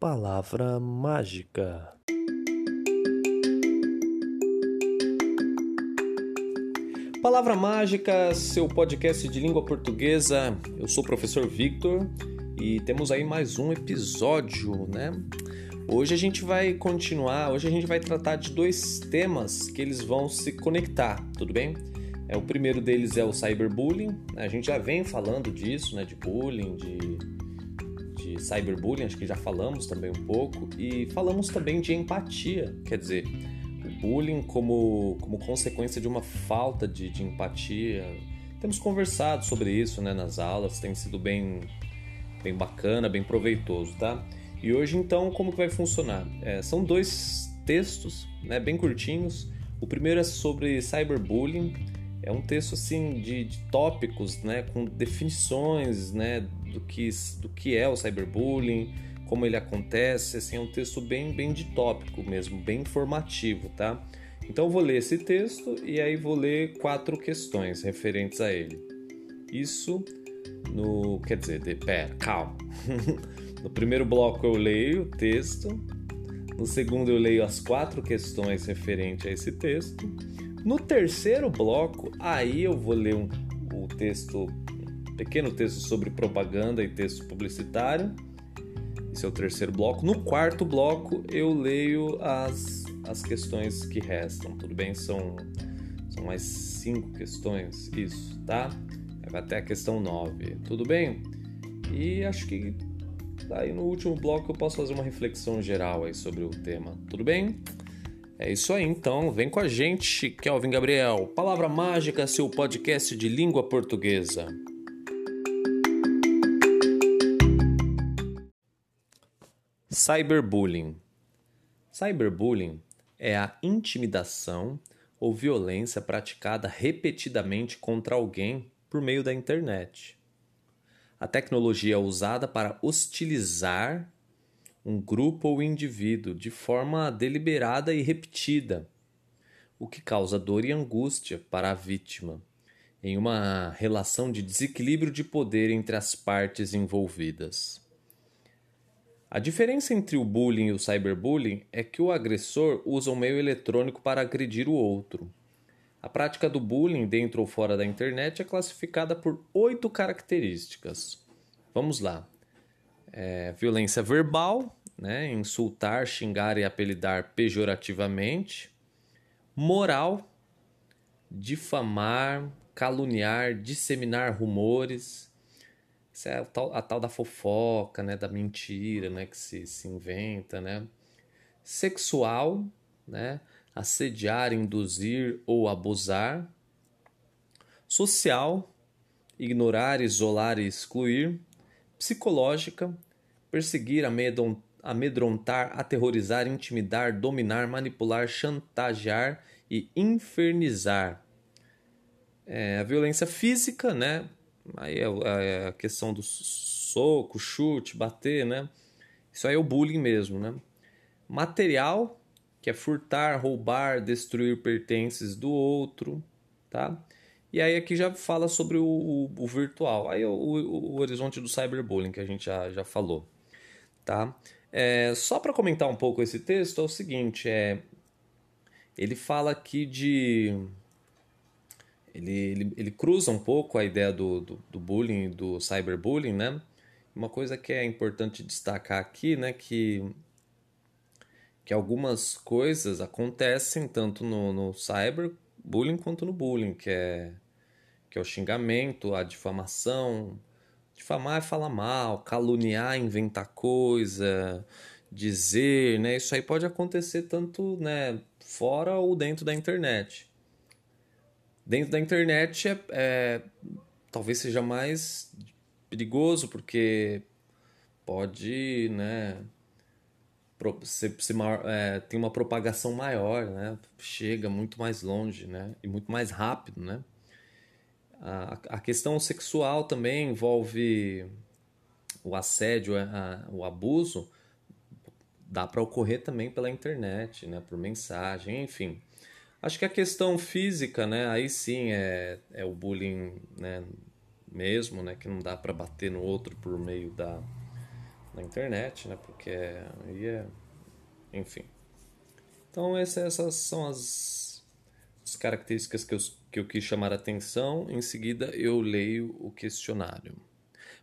Palavra mágica. Palavra mágica, seu podcast de língua portuguesa. Eu sou o professor Victor e temos aí mais um episódio, né? Hoje a gente vai continuar, hoje a gente vai tratar de dois temas que eles vão se conectar, tudo bem? É, o primeiro deles é o cyberbullying. A gente já vem falando disso, né? De bullying, de de cyberbullying, acho que já falamos também um pouco, e falamos também de empatia, quer dizer, o bullying como, como consequência de uma falta de, de empatia. Temos conversado sobre isso né, nas aulas, tem sido bem, bem bacana, bem proveitoso, tá? E hoje então como que vai funcionar? É, são dois textos, né, bem curtinhos. O primeiro é sobre cyberbullying, é um texto assim de, de tópicos, né, com definições, né, do que, do que é o cyberbullying, como ele acontece, assim, é um texto bem, bem de tópico mesmo, bem informativo, tá? Então vou ler esse texto e aí vou ler quatro questões referentes a ele. Isso no, quer dizer, de, pera, calma. no primeiro bloco eu leio o texto, no segundo eu leio as quatro questões referentes a esse texto. No terceiro bloco, aí eu vou ler um, o texto pequeno texto sobre propaganda e texto publicitário. Esse é o terceiro bloco. No quarto bloco, eu leio as, as questões que restam. Tudo bem? São, são mais cinco questões, isso, tá? Vai até a questão 9. Tudo bem? E acho que aí no último bloco eu posso fazer uma reflexão geral aí sobre o tema. Tudo bem? É isso aí, então. Vem com a gente, Kelvin Gabriel. Palavra Mágica, seu podcast de língua portuguesa. Cyberbullying. Cyberbullying é a intimidação ou violência praticada repetidamente contra alguém por meio da internet. A tecnologia é usada para hostilizar um grupo ou indivíduo de forma deliberada e repetida, o que causa dor e angústia para a vítima, em uma relação de desequilíbrio de poder entre as partes envolvidas. A diferença entre o bullying e o cyberbullying é que o agressor usa um meio eletrônico para agredir o outro. A prática do bullying dentro ou fora da internet é classificada por oito características. Vamos lá: é, violência verbal, né, insultar, xingar e apelidar pejorativamente, moral, difamar, caluniar, disseminar rumores isso é a tal, a tal da fofoca, né? Da mentira, né? Que se, se inventa, né? Sexual, né? Assediar, induzir ou abusar. Social, ignorar, isolar e excluir. Psicológica, perseguir, amedrontar, aterrorizar, intimidar, dominar, manipular, chantagear e infernizar. É, a violência física, né? Aí é, é a questão do soco, chute, bater, né? Isso aí é o bullying mesmo, né? Material, que é furtar, roubar, destruir pertences do outro, tá? E aí aqui já fala sobre o, o, o virtual. Aí o, o, horizonte do cyberbullying que a gente já, já falou, tá? É, só para comentar um pouco esse texto é o seguinte, é ele fala aqui de ele, ele, ele cruza um pouco a ideia do, do, do bullying, do cyberbullying, né? Uma coisa que é importante destacar aqui, né, que, que algumas coisas acontecem tanto no, no cyberbullying quanto no bullying, que é, que é o xingamento, a difamação. Difamar é falar mal, caluniar, inventar coisa, dizer, né? Isso aí pode acontecer tanto, né, fora ou dentro da internet. Dentro da internet é, é talvez seja mais perigoso porque pode, né, ser, ser maior, é, tem uma propagação maior, né, chega muito mais longe, né, e muito mais rápido, né. A, a questão sexual também envolve o assédio, a, o abuso, dá para ocorrer também pela internet, né, por mensagem, enfim. Acho que a questão física, né? Aí sim é, é o bullying, né? Mesmo, né? Que não dá para bater no outro por meio da, na internet, né? Porque aí é. Enfim. Então, essas são as, as características que eu, que eu quis chamar a atenção. Em seguida, eu leio o questionário.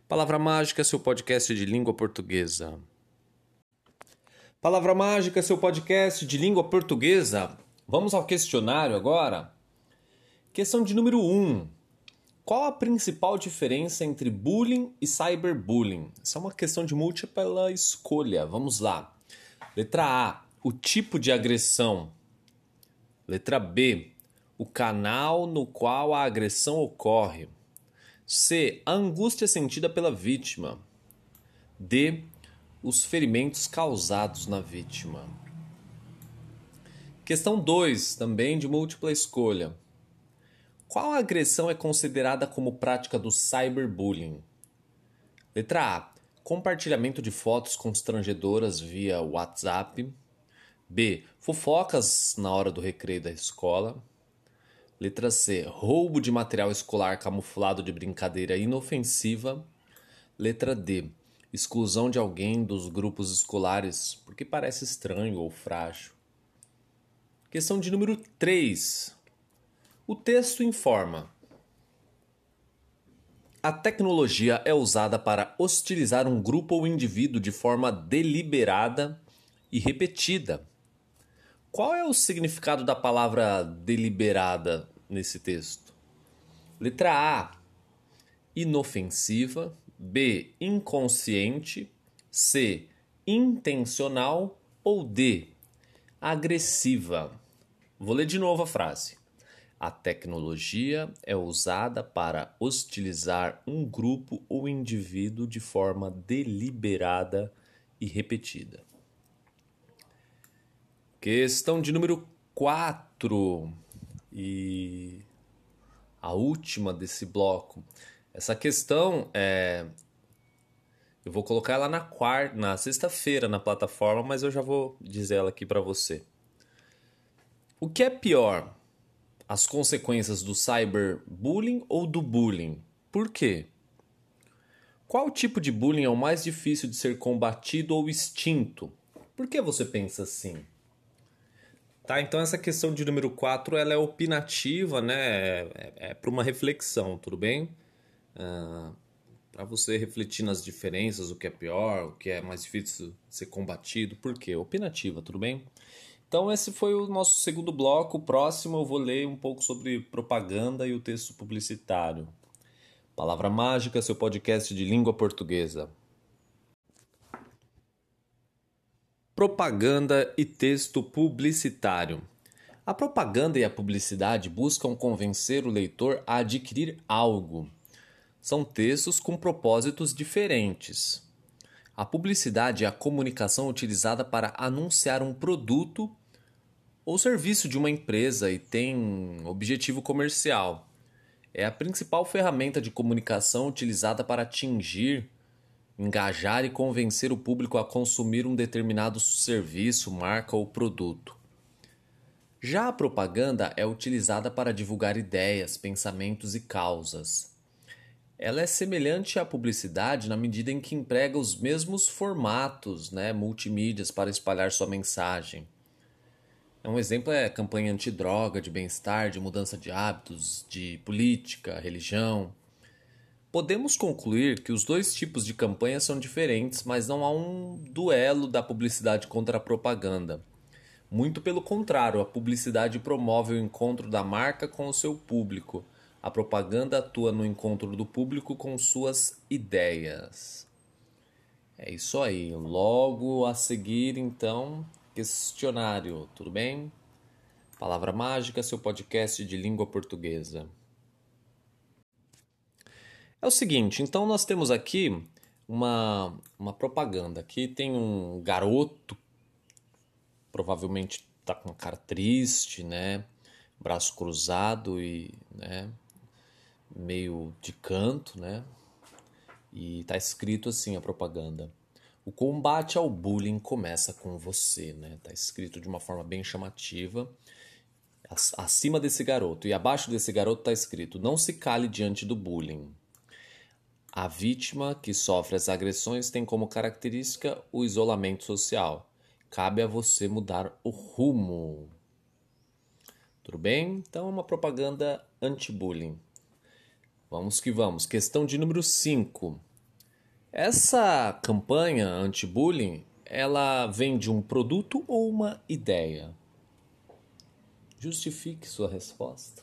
Palavra Mágica, seu podcast de língua portuguesa. Palavra Mágica, seu podcast de língua portuguesa. Vamos ao questionário agora. Questão de número 1. Um. Qual a principal diferença entre bullying e cyberbullying? Essa é uma questão de múltipla escolha. Vamos lá. Letra A: o tipo de agressão. Letra B: o canal no qual a agressão ocorre. C. A angústia sentida pela vítima. D. Os ferimentos causados na vítima. Questão 2, também de múltipla escolha. Qual agressão é considerada como prática do cyberbullying? Letra A. Compartilhamento de fotos constrangedoras via WhatsApp. B. Fofocas na hora do recreio da escola. Letra C. Roubo de material escolar camuflado de brincadeira inofensiva. Letra D. Exclusão de alguém dos grupos escolares porque parece estranho ou frágil. Questão de número 3. O texto informa: A tecnologia é usada para hostilizar um grupo ou indivíduo de forma deliberada e repetida. Qual é o significado da palavra deliberada nesse texto? Letra A: inofensiva, B: inconsciente, C: intencional ou D: agressiva. Vou ler de novo a frase. A tecnologia é usada para hostilizar um grupo ou indivíduo de forma deliberada e repetida. Questão de número 4 e a última desse bloco. Essa questão é eu vou colocar ela na quarta, na sexta-feira na plataforma, mas eu já vou dizer ela aqui para você. O que é pior? as consequências do cyberbullying ou do bullying. Por quê? Qual tipo de bullying é o mais difícil de ser combatido ou extinto? Por que você pensa assim? Tá, então essa questão de número 4 ela é opinativa, né? É, é, é para uma reflexão, tudo bem? Ah, para você refletir nas diferenças, o que é pior, o que é mais difícil ser combatido, por quê? Opinativa, tudo bem? Então, esse foi o nosso segundo bloco. O próximo eu vou ler um pouco sobre propaganda e o texto publicitário. Palavra Mágica, seu podcast de língua portuguesa. Propaganda e texto publicitário. A propaganda e a publicidade buscam convencer o leitor a adquirir algo. São textos com propósitos diferentes. A publicidade é a comunicação utilizada para anunciar um produto ou serviço de uma empresa e tem objetivo comercial. É a principal ferramenta de comunicação utilizada para atingir, engajar e convencer o público a consumir um determinado serviço, marca ou produto. Já a propaganda é utilizada para divulgar ideias, pensamentos e causas. Ela é semelhante à publicidade na medida em que emprega os mesmos formatos, né, multimídias para espalhar sua mensagem. Um exemplo é a campanha antidroga, de bem-estar, de mudança de hábitos, de política, religião. Podemos concluir que os dois tipos de campanha são diferentes, mas não há um duelo da publicidade contra a propaganda. Muito pelo contrário, a publicidade promove o encontro da marca com o seu público a propaganda atua no encontro do público com suas ideias. É isso aí. Logo a seguir, então, questionário, tudo bem? Palavra Mágica, seu podcast de língua portuguesa. É o seguinte, então nós temos aqui uma, uma propaganda. Aqui tem um garoto, provavelmente está com cara triste, né? Braço cruzado e, né? Meio de canto, né? E tá escrito assim a propaganda. O combate ao bullying começa com você, né? Tá escrito de uma forma bem chamativa acima desse garoto e abaixo desse garoto tá escrito: não se cale diante do bullying. A vítima que sofre as agressões tem como característica o isolamento social. Cabe a você mudar o rumo. Tudo bem? Então é uma propaganda anti-bullying. Vamos que vamos. Questão de número 5. Essa campanha anti-bullying, ela vem de um produto ou uma ideia? Justifique sua resposta.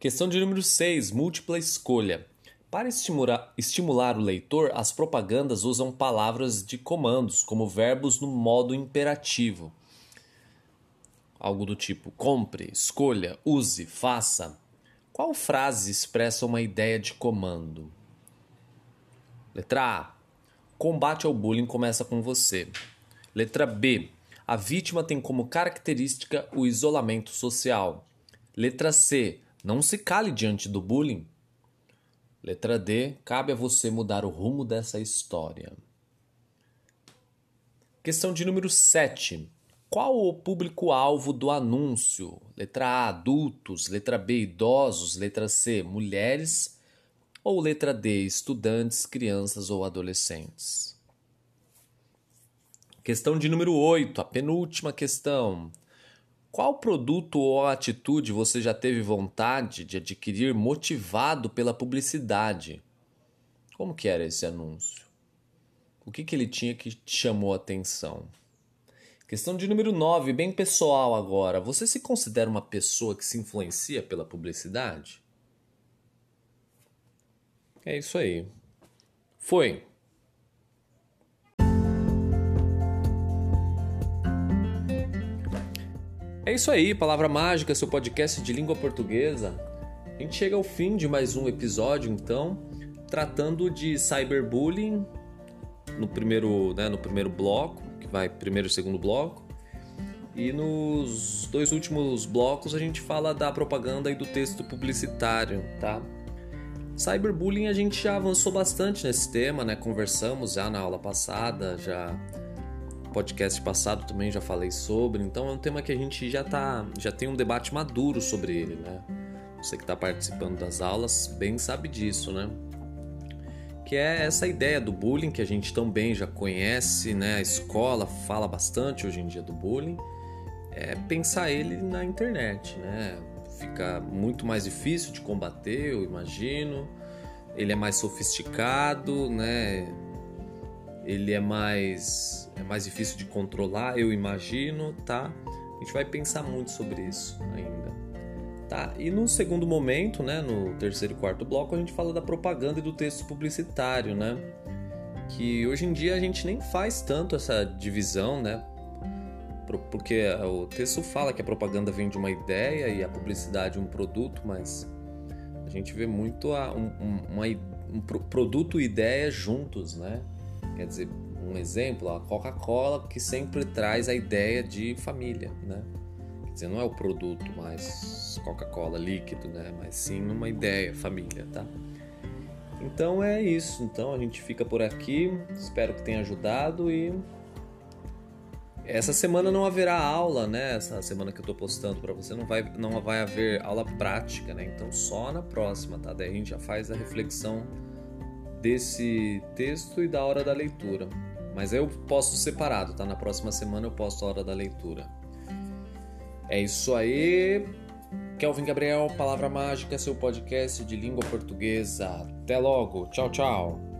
Questão de número 6, múltipla escolha. Para estimular, estimular o leitor, as propagandas usam palavras de comandos, como verbos no modo imperativo. Algo do tipo compre, escolha, use, faça. Qual frase expressa uma ideia de comando? Letra A. Combate ao bullying começa com você. Letra B. A vítima tem como característica o isolamento social. Letra C. Não se cale diante do bullying. Letra D. Cabe a você mudar o rumo dessa história. Questão de número 7. Qual o público-alvo do anúncio? Letra A, adultos. Letra B, idosos. Letra C, mulheres. Ou letra D, estudantes, crianças ou adolescentes? Questão de número 8, a penúltima questão. Qual produto ou atitude você já teve vontade de adquirir motivado pela publicidade? Como que era esse anúncio? O que, que ele tinha que te chamou a atenção? Questão de número 9, bem pessoal agora. Você se considera uma pessoa que se influencia pela publicidade? É isso aí. Foi. É isso aí, Palavra Mágica, seu podcast de língua portuguesa. A gente chega ao fim de mais um episódio, então, tratando de cyberbullying no primeiro, né, no primeiro bloco, vai primeiro e segundo bloco. E nos dois últimos blocos a gente fala da propaganda e do texto publicitário, tá? Cyberbullying a gente já avançou bastante nesse tema, né? Conversamos já na aula passada, já podcast passado também já falei sobre, então é um tema que a gente já tá, já tem um debate maduro sobre ele, né? Você que está participando das aulas bem sabe disso, né? Que é essa ideia do bullying que a gente também já conhece, né? A escola fala bastante hoje em dia do bullying. É pensar ele na internet, né? Fica muito mais difícil de combater, eu imagino. Ele é mais sofisticado, né? ele é mais é mais difícil de controlar, eu imagino, tá? A gente vai pensar muito sobre isso ainda. Tá? E no segundo momento, né, no terceiro e quarto bloco, a gente fala da propaganda e do texto publicitário, né? Que hoje em dia a gente nem faz tanto essa divisão, né? Porque o texto fala que a propaganda vem de uma ideia e a publicidade um produto, mas a gente vê muito a, um, um, uma, um produto e ideia juntos, né? Quer dizer, um exemplo, a Coca-Cola que sempre traz a ideia de família, né? Dizer, não é o produto mais Coca-Cola líquido, né? Mas sim uma ideia, família, tá? Então é isso. Então a gente fica por aqui. Espero que tenha ajudado e essa semana não haverá aula, né? Essa semana que eu tô postando para você não vai não vai haver aula prática, né? Então só na próxima, tá? Daí a gente já faz a reflexão desse texto e da hora da leitura. Mas eu posto separado, tá? Na próxima semana eu posto a hora da leitura. É isso aí. Kelvin Gabriel, Palavra Mágica, seu podcast de língua portuguesa. Até logo. Tchau, tchau.